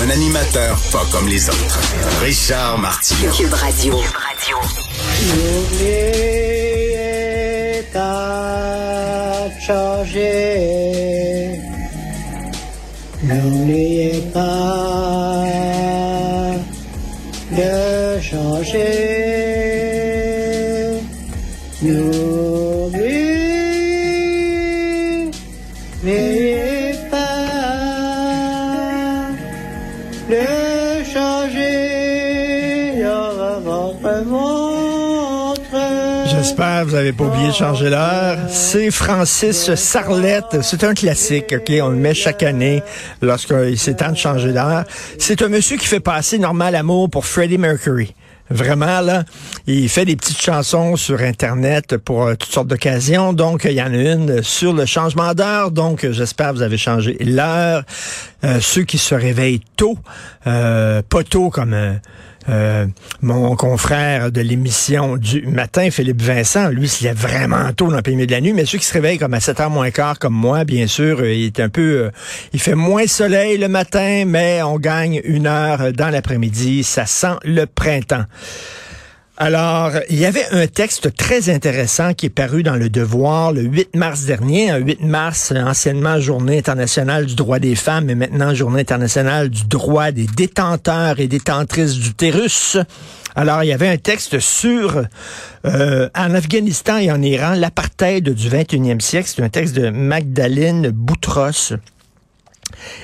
Un animateur pas comme les autres. Richard Martineau. Cube Radio. N'oubliez pas de changer. N'oubliez pas de changer. N'oubliez J'espère que vous n'avez pas oublié de changer l'heure. C'est Francis Sarlette. C'est un classique, OK? On le met chaque année lorsqu'il c'est temps de changer d'heure. C'est un monsieur qui fait passer Normal Amour pour Freddie Mercury. Vraiment, là, il fait des petites chansons sur Internet pour euh, toutes sortes d'occasions. Donc, il y en a une sur le changement d'heure. Donc, euh, j'espère que vous avez changé l'heure. Euh, ceux qui se réveillent tôt, euh, pas tôt comme... euh, mon confrère de l'émission du matin, Philippe Vincent, lui, il est vraiment tôt dans le milieu de la nuit, mais ceux qui se réveillent comme à 7h moins quart, comme moi, bien sûr, euh, il est un peu... euh, il fait moins soleil le matin, mais on gagne une heure dans l'après-midi. Ça sent le printemps. Alors, il y avait un texte très intéressant qui est paru dans Le Devoir le 8 mars dernier. Un 8 mars, anciennement Journée internationale du droit des femmes, mais maintenant Journée internationale du droit des détenteurs et détentrices d'utérus. Alors, il y avait un texte sur, euh, en Afghanistan et en Iran, l'apartheid du 21e siècle. C'est un texte de Magdalene Boutros.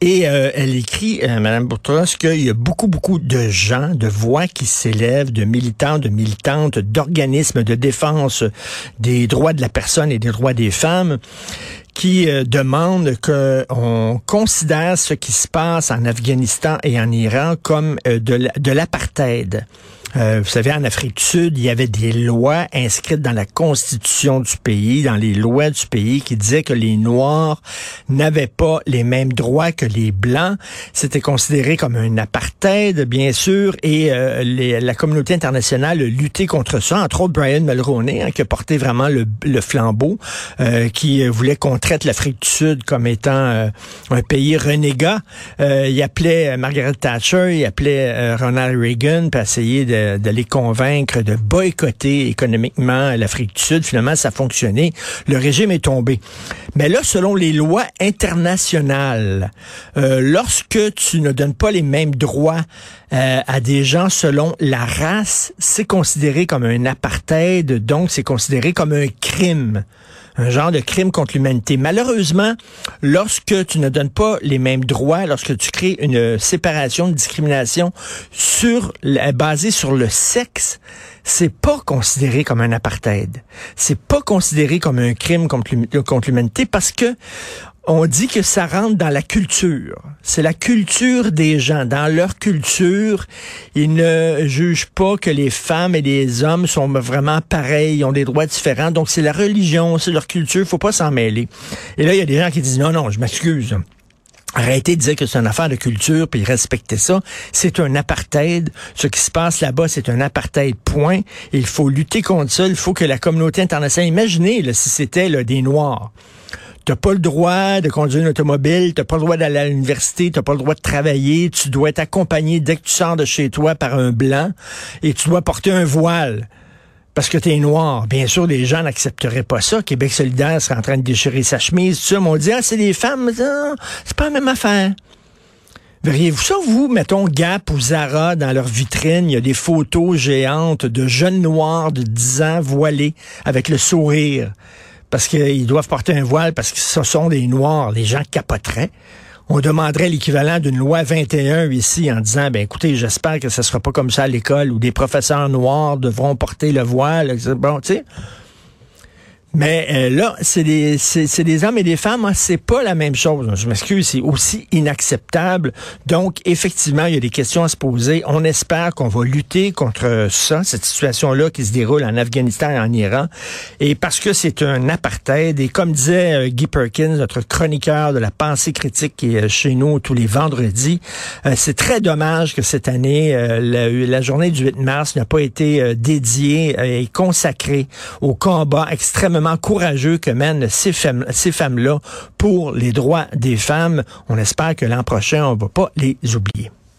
Et euh, elle écrit, euh, Madame Boutros, qu'il y a beaucoup, beaucoup de gens, de voix qui s'élèvent, de militants, de militantes, d'organismes de défense des droits de la personne et des droits des femmes qui euh, demandent qu'on considère ce qui se passe en Afghanistan et en Iran comme euh, de l'apartheid. Euh, vous savez, en Afrique du Sud, il y avait des lois inscrites dans la constitution du pays, dans les lois du pays, qui disaient que les Noirs n'avaient pas les mêmes droits que les Blancs. C'était considéré comme un apartheid, bien sûr, et euh, les- la communauté internationale lutté contre ça, entre autres Brian Mulroney, hein, qui a porté vraiment le, le flambeau, euh, qui euh, voulait qu'on traite l'Afrique du Sud comme étant euh, un pays renégat. Euh, il appelait Margaret Thatcher, il appelait Ronald Reagan, pour essayer de, de les convaincre de boycotter économiquement l'Afrique du Sud. Finalement, ça a fonctionné. Le régime est tombé. Mais là, selon les lois internationales, euh, lorsque tu ne donnes pas les mêmes droits euh, à des gens selon la race, c'est considéré comme un apartheid, donc c'est considéré comme un crime un genre de crime contre l'humanité. Malheureusement, lorsque tu ne donnes pas les mêmes droits, lorsque tu crées une séparation, une discrimination sur basée sur le sexe, c'est pas considéré comme un apartheid. C'est pas considéré comme un crime contre l'hum- contre l'humanité parce que on dit que ça rentre dans la culture. C'est la culture des gens. Dans leur culture, ils ne jugent pas que les femmes et les hommes sont vraiment pareils, ont des droits différents. Donc, c'est la religion, c'est leur culture, faut pas s'en mêler. Et là, il y a des gens qui disent, non, non, je m'excuse. Arrêtez de dire que c'est une affaire de culture, puis respectez ça. C'est un apartheid. Ce qui se passe là-bas, c'est un apartheid, point. Il faut lutter contre ça. Il faut que la communauté internationale... Imaginez si c'était des Noirs. T'as pas le droit de conduire une automobile, t'as pas le droit d'aller à l'université, t'as pas le droit de travailler, tu dois être accompagné dès que tu sors de chez toi par un blanc et tu dois porter un voile parce que tu es noir. Bien sûr, les gens n'accepteraient pas ça. Québec solidaire serait en train de déchirer sa chemise, tout ça. Mais on dit, ah, c'est des femmes. C'est pas la même affaire. Verriez-vous ça, vous, mettons Gap ou Zara, dans leur vitrine, il y a des photos géantes de jeunes noirs de 10 ans voilés avec le sourire parce qu'ils doivent porter un voile parce que ce sont des noirs. Les gens capoteraient. On demanderait l'équivalent d'une loi 21 ici en disant, ben écoutez, j'espère que ce sera pas comme ça à l'école où des professeurs noirs devront porter le voile. Bon, tu sais. Mais euh, là, c'est des, c'est, des hommes et des femmes, hein, c'est pas la même chose. Je m'excuse, c'est aussi inacceptable. Donc, effectivement, il y a des questions à se poser. On espère qu'on va lutter contre ça, cette situation-là qui se déroule en Afghanistan et en Iran. Et parce que c'est un apartheid, et comme disait euh, Guy Perkins, notre chroniqueur de la pensée critique qui est chez nous tous les vendredis, euh, c'est très dommage que cette année, la, la, journée du 8 mars n'a pas été dédiée et consacrée au combat extrêmement courageux que mènent ces femmes, ces femmes-là pour les droits des femmes. On espère que l'an prochain, on ne va pas les oublier.